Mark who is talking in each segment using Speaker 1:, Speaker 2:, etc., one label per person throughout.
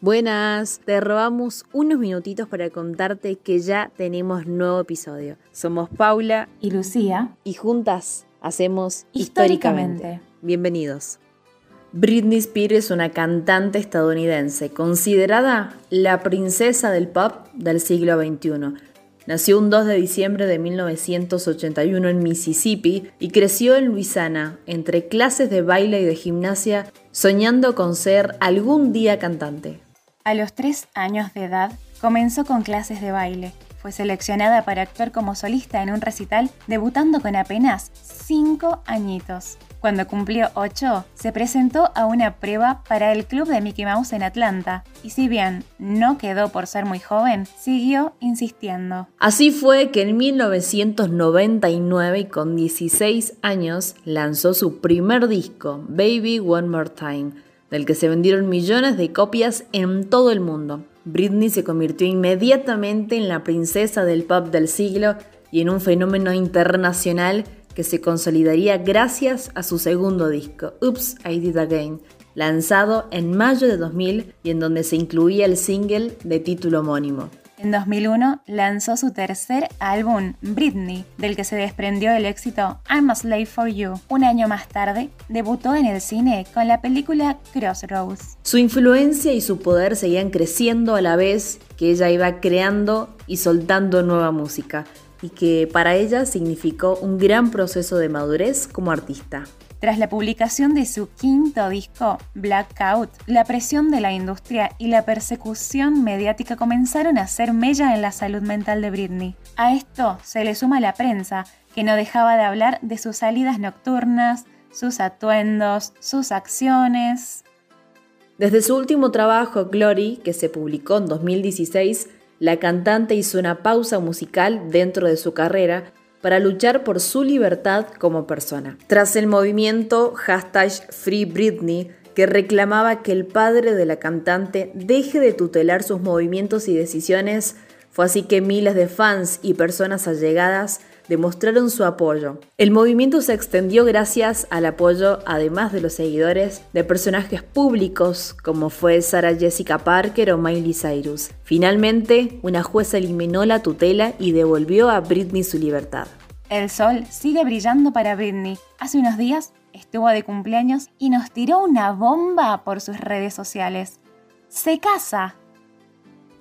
Speaker 1: Buenas, te robamos unos minutitos para contarte que ya tenemos nuevo episodio. Somos Paula
Speaker 2: y Lucía
Speaker 1: y juntas hacemos
Speaker 2: históricamente.
Speaker 1: históricamente. Bienvenidos. Britney Spears es una cantante estadounidense considerada la princesa del pop del siglo XXI. Nació un 2 de diciembre de 1981 en Mississippi y creció en Luisiana, entre clases de baile y de gimnasia, soñando con ser algún día cantante.
Speaker 2: A los tres años de edad comenzó con clases de baile. Fue seleccionada para actuar como solista en un recital, debutando con apenas cinco añitos. Cuando cumplió 8, se presentó a una prueba para el club de Mickey Mouse en Atlanta, y si bien no quedó por ser muy joven, siguió insistiendo.
Speaker 1: Así fue que en 1999 y con 16 años lanzó su primer disco, Baby One More Time del que se vendieron millones de copias en todo el mundo. Britney se convirtió inmediatamente en la princesa del pop del siglo y en un fenómeno internacional que se consolidaría gracias a su segundo disco, Oops, I Did Again, lanzado en mayo de 2000 y en donde se incluía el single de título homónimo.
Speaker 2: En 2001 lanzó su tercer álbum, Britney, del que se desprendió el éxito I'm a Slave for You. Un año más tarde, debutó en el cine con la película Crossroads.
Speaker 1: Su influencia y su poder seguían creciendo a la vez que ella iba creando y soltando nueva música, y que para ella significó un gran proceso de madurez como artista.
Speaker 2: Tras la publicación de su quinto disco, Blackout, la presión de la industria y la persecución mediática comenzaron a hacer mella en la salud mental de Britney. A esto se le suma la prensa, que no dejaba de hablar de sus salidas nocturnas, sus atuendos, sus acciones.
Speaker 1: Desde su último trabajo, Glory, que se publicó en 2016, la cantante hizo una pausa musical dentro de su carrera para luchar por su libertad como persona. Tras el movimiento hashtag Free Britney, que reclamaba que el padre de la cantante deje de tutelar sus movimientos y decisiones, fue así que miles de fans y personas allegadas demostraron su apoyo. El movimiento se extendió gracias al apoyo, además de los seguidores, de personajes públicos como fue Sarah Jessica Parker o Miley Cyrus. Finalmente, una jueza eliminó la tutela y devolvió a Britney su libertad.
Speaker 2: El sol sigue brillando para Britney. Hace unos días estuvo de cumpleaños y nos tiró una bomba por sus redes sociales. Se casa.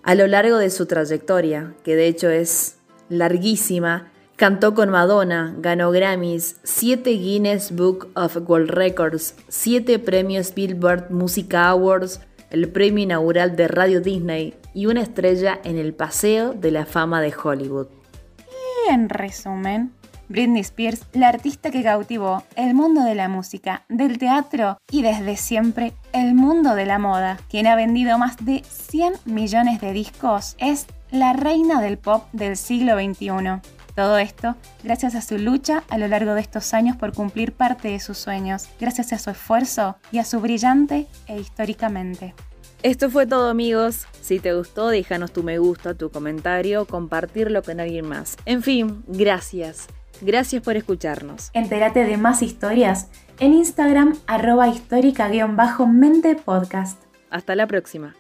Speaker 1: A lo largo de su trayectoria, que de hecho es larguísima, Cantó con Madonna, ganó Grammys, 7 Guinness Book of World Records, 7 premios Billboard Music Awards, el premio inaugural de Radio Disney y una estrella en el Paseo de la Fama de Hollywood.
Speaker 2: Y en resumen, Britney Spears, la artista que cautivó el mundo de la música, del teatro y desde siempre el mundo de la moda, quien ha vendido más de 100 millones de discos, es la reina del pop del siglo XXI. Todo esto gracias a su lucha a lo largo de estos años por cumplir parte de sus sueños, gracias a su esfuerzo y a su brillante e históricamente.
Speaker 1: Esto fue todo amigos. Si te gustó, déjanos tu me gusta, tu comentario, compartirlo con alguien más. En fin, gracias. Gracias por escucharnos.
Speaker 2: Entérate de más historias en Instagram arroba histórica-mente podcast.
Speaker 1: Hasta la próxima.